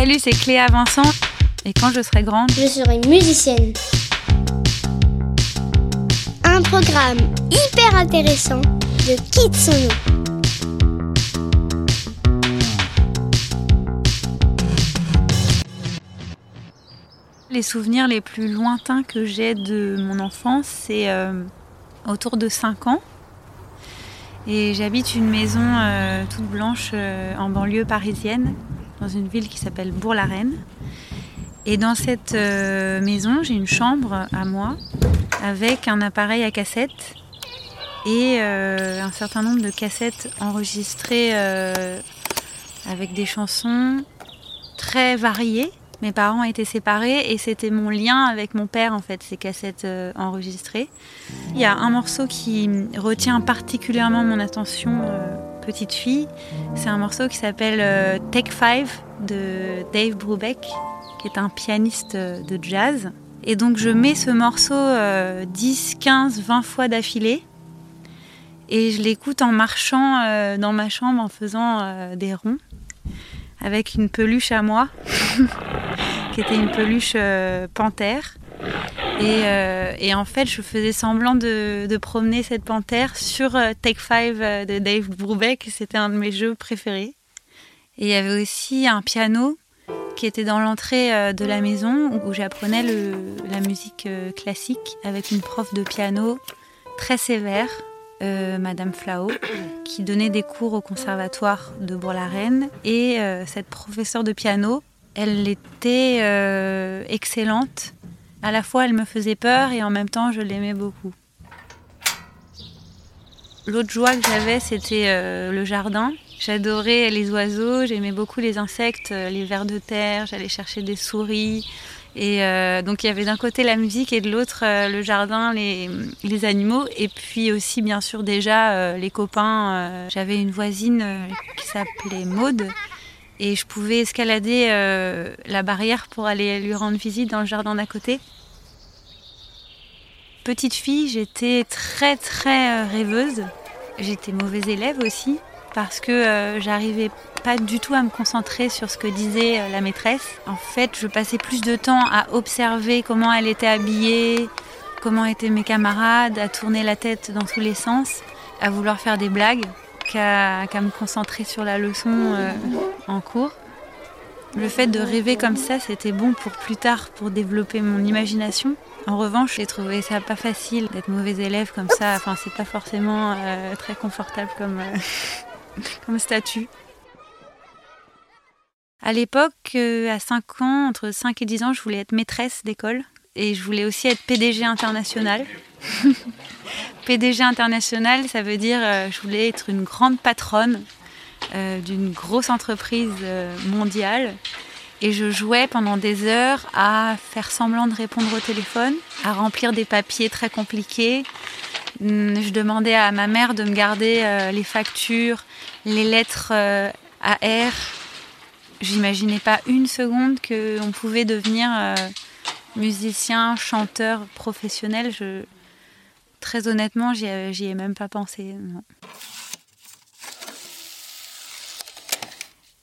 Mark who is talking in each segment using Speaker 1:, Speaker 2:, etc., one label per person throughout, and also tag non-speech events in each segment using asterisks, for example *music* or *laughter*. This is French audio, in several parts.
Speaker 1: Salut, c'est Cléa Vincent. Et quand je serai grande,
Speaker 2: je serai musicienne. Un programme hyper intéressant de Kitsuno.
Speaker 1: Les souvenirs les plus lointains que j'ai de mon enfance, c'est euh, autour de 5 ans. Et j'habite une maison euh, toute blanche euh, en banlieue parisienne, dans une ville qui s'appelle Bourg-la-Reine. Et dans cette maison, j'ai une chambre à moi avec un appareil à cassette et un certain nombre de cassettes enregistrées avec des chansons très variées mes parents étaient séparés et c'était mon lien avec mon père en fait, ces cassettes euh, enregistrées. Il y a un morceau qui retient particulièrement mon attention euh, petite fille. C'est un morceau qui s'appelle euh, Take Five de Dave Brubeck, qui est un pianiste de jazz. Et donc je mets ce morceau 10, 15, 20 fois d'affilée. Et je l'écoute en marchant dans ma chambre en faisant des ronds avec une peluche à moi, *laughs* qui était une peluche euh, Euh, et, en fait, je faisais semblant de, promener cette panthère sur euh, Take Five de Dave Brubeck. C'était un de mes jeux préférés. Et il y avait aussi un piano qui était dans l'entrée de la maison où j'apprenais la musique classique avec une prof de piano très sévère euh, Madame Flao, qui donnait des cours au conservatoire de Bourg-la-Reine. Et euh, cette professeure de piano, elle était euh, excellente. À la fois, elle me faisait peur et en même temps, je l'aimais beaucoup. L'autre joie que j'avais, c'était le jardin. J'adorais les oiseaux, j'aimais beaucoup les insectes, les vers de terre, j'allais chercher des souris, et euh, donc il y avait d'un côté la musique et de l'autre euh, le jardin, les, animaux. Et puis aussi bien sûr déjà euh, les copains. J'avais une voisine qui s'appelait Maude. Et je pouvais escalader la barrière pour aller lui rendre visite dans le jardin d'à côté. Petite fille, j'étais très très rêveuse. J'étais mauvaise élève aussi parce que j'arrivais pas du tout à me concentrer sur ce que disait euh, la maîtresse. En fait, je passais plus de temps à observer comment elle était habillée, comment étaient mes camarades, à tourner la tête dans tous les sens, à vouloir faire des blagues, qu'à me concentrer sur la leçon euh, en cours. Le fait de rêver comme ça, c'était bon pour plus tard, pour développer mon imagination. En revanche, j'ai trouvé ça pas facile d'être mauvais élève comme ça. Enfin, c'est pas forcément euh, très confortable comme, *laughs* comme statut. À l'époque, euh, à 5 ans, entre 5 et 10 ans, je voulais être maîtresse d'école et je voulais aussi être PDG international. *laughs* PDG international, ça veut dire euh, je voulais être une grande patronne euh, d'une grosse entreprise mondiale. Et je jouais pendant des heures à faire semblant de répondre au téléphone, à remplir des papiers très compliqués. Hum, je demandais à ma mère de me garder les factures, les lettres AR, J'imaginais pas une seconde qu'on pouvait devenir euh, musicien, chanteur professionnel. Très honnêtement, j'y ai, même pas pensé.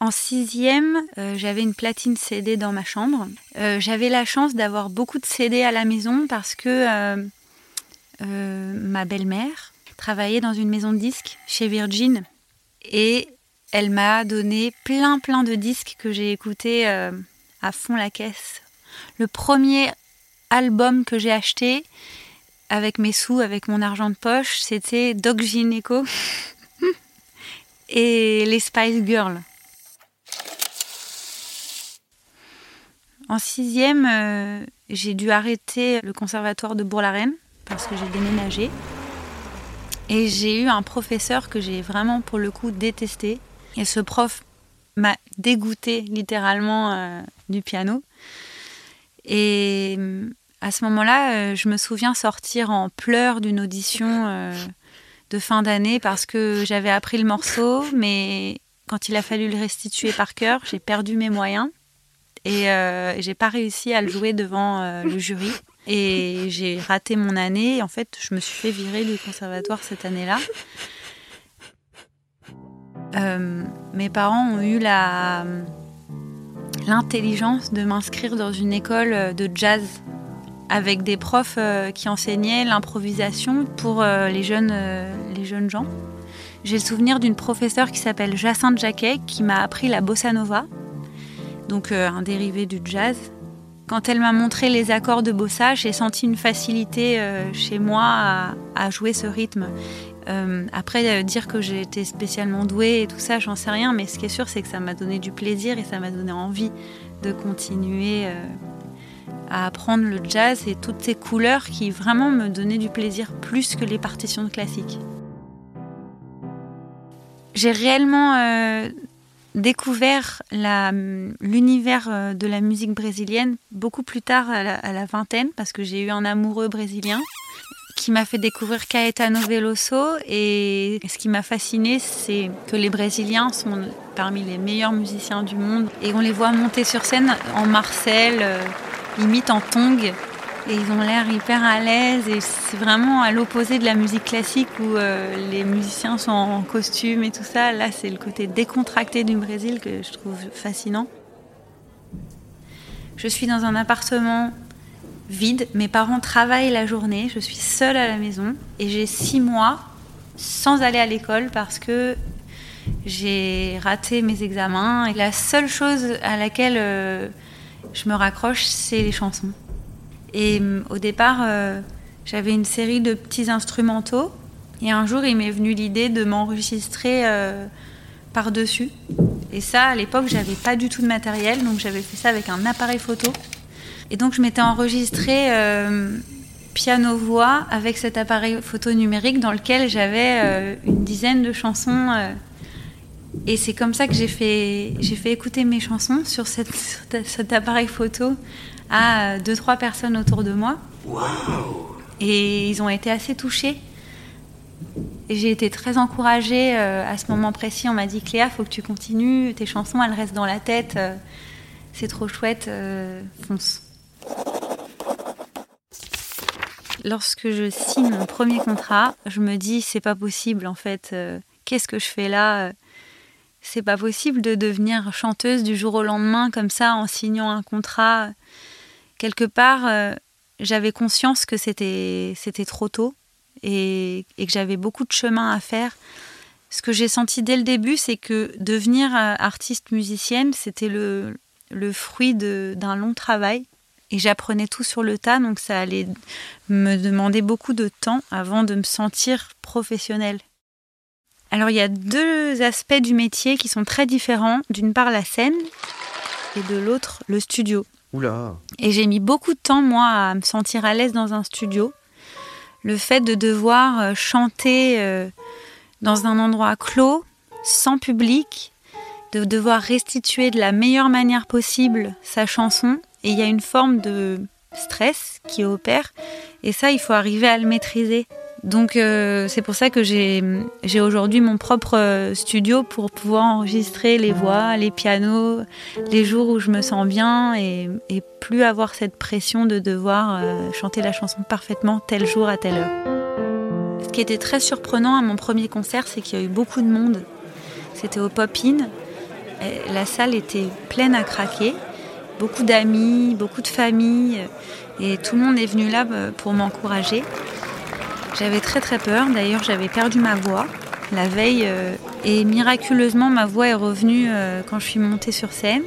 Speaker 1: En sixième, euh, j'avais une platine CD dans ma chambre. Euh, j'avais la chance d'avoir beaucoup de CD à la maison parce que ma belle-mère travaillait dans une maison de disques chez Virgin. Et elle m'a donné plein plein de disques que j'ai écoutés euh, à fond la caisse. Le premier album que j'ai acheté avec mes sous, avec mon argent de poche, c'était Doc Gineco et les Spice Girls. En sixième, euh, j'ai dû arrêter le conservatoire de Bourg-la-Reine parce que j'ai déménagé. Et j'ai eu un professeur que j'ai vraiment pour le coup détesté, et ce prof m'a dégoûté littéralement euh, du piano. Et à ce moment-là, euh, je me souviens sortir en pleurs d'une audition de fin d'année parce que j'avais appris le morceau, mais quand il a fallu le restituer par cœur, j'ai perdu mes moyens et j'ai pas réussi à le jouer devant le jury. Et j'ai raté mon année. En fait, je me suis fait virer du conservatoire cette année-là. Euh, mes parents ont eu la, l'intelligence de m'inscrire dans une école de jazz avec des profs qui enseignaient l'improvisation pour les jeunes, les jeunes gens. J'ai le souvenir d'une professeure qui s'appelle Jacinthe Jacquet qui m'a appris la bossa nova, donc un dérivé du jazz. Quand elle m'a montré les accords de bossa, j'ai senti une facilité chez moi à jouer ce rythme. Euh, après, euh, dire que été spécialement douée et tout ça, j'en sais rien, mais ce qui est sûr, c'est que ça m'a donné du plaisir et ça m'a donné envie de continuer euh, à apprendre le jazz et toutes ces couleurs qui vraiment me donnaient du plaisir plus que les partitions classiques. J'ai réellement découvert l'univers de la musique brésilienne beaucoup plus tard à la vingtaine parce que j'ai eu un amoureux brésilien qui m'a fait découvrir Caetano Veloso. Et ce qui m'a fasciné, c'est que les Brésiliens sont parmi les meilleurs musiciens du monde. Et on les voit monter sur scène en Marcel, euh, limite en tong. Et ils ont l'air hyper à l'aise. Et c'est vraiment à l'opposé de la musique classique où euh, les musiciens sont en costume et tout ça. Là, c'est le côté décontracté du Brésil que je trouve fascinant. Je suis dans un appartement vide. Mes parents travaillent la journée, je suis seule à la maison et j'ai six mois sans aller à l'école parce que j'ai raté mes examens et la seule chose à laquelle euh, je me raccroche, c'est les chansons. Et mm, au départ, euh, j'avais une série de petits instrumentaux et un jour, il m'est venu l'idée de m'enregistrer euh, par-dessus. Et ça, à l'époque, j'avais pas du tout de matériel, donc j'avais fait ça avec un appareil photo. Et donc je m'étais enregistrée euh, piano-voix avec cet appareil photo numérique dans lequel j'avais euh, une dizaine de chansons. Euh. et c'est comme ça que j'ai fait, j'ai fait écouter mes chansons sur, *laughs* cet appareil photo à deux, trois personnes autour de moi. Et ils ont été assez touchés. Et j'ai été très encouragée à ce moment précis. On m'a dit Cléa, faut que tu continues, tes chansons, elles restent dans la tête. c'est trop chouette, fonce. Lorsque je signe mon premier contrat, je me dis c'est pas possible en fait. Euh, qu'est-ce que je fais là C'est pas possible de devenir chanteuse du jour au lendemain comme ça en signant un contrat. Quelque part, euh, j'avais conscience que c'était c'était trop tôt et, que j'avais beaucoup de chemin à faire. Ce que j'ai senti dès le début, c'est que devenir euh, artiste musicienne, c'était le, le fruit d'un long travail et j'apprenais tout sur le tas, donc ça allait me demander beaucoup de temps avant de me sentir professionnelle. Alors il y a deux aspects du métier qui sont très différents. D'une part la scène et de l'autre le studio.
Speaker 3: Oula.
Speaker 1: Et j'ai mis beaucoup de temps moi à me sentir à l'aise dans un studio. Le fait de devoir euh, chanter euh, dans un endroit clos, sans public, de devoir restituer de la meilleure manière possible sa chanson, et il y a une forme de stress qui opère. Et ça, il faut arriver à le maîtriser. Donc euh, c'est pour ça que j'ai aujourd'hui mon propre euh, studio pour pouvoir enregistrer les voix, les pianos, les jours où je me sens bien et, plus avoir cette pression de devoir euh, chanter la chanson parfaitement tel jour à telle heure. Ce qui était très surprenant à mon premier concert, c'est qu'il y a eu beaucoup de monde. C'était au Pop-In. La salle était pleine à craquer beaucoup d'amis, beaucoup de familles, et tout le monde est venu là pour m'encourager. J'avais très très peur, d'ailleurs j'avais perdu ma voix la veille, euh, et miraculeusement ma voix est revenue euh, quand je suis montée sur scène.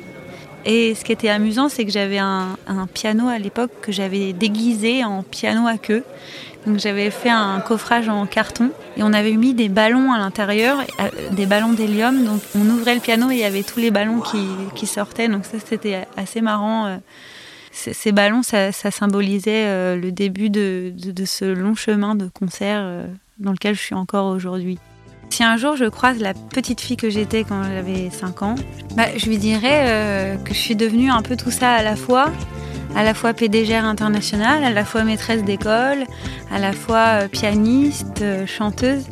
Speaker 1: Et ce qui était amusant, c'est que j'avais un, piano à l'époque que j'avais déguisé en piano à queue. Donc j'avais fait un coffrage en carton et on avait mis des ballons à l'intérieur, euh, des ballons d'hélium. Donc on ouvrait le piano et il y avait tous les ballons qui, sortaient. Donc ça c'était assez marrant. Euh. Ces ballons, ça, symbolisait euh, le début de, ce long chemin de concert dans lequel je suis encore aujourd'hui. Si un jour je croise la petite fille que j'étais quand j'avais 5 ans, bah, je lui dirais que je suis devenue un peu tout ça à la fois à la fois pédégère internationale, à la fois maîtresse d'école, à la fois euh, pianiste, euh, chanteuse,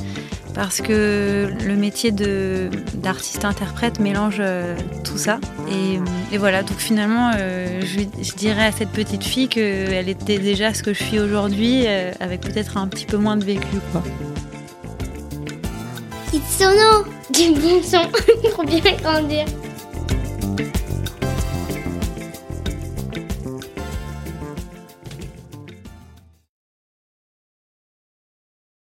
Speaker 1: parce que le métier d'artiste-interprète mélange euh, tout ça. Et, voilà, donc finalement, je, dirais à cette petite fille qu'elle était déjà ce que je suis aujourd'hui, avec peut-être un petit peu moins de vécu. Quoi.
Speaker 2: Kitsono, du bon son *laughs* pour bien grandir.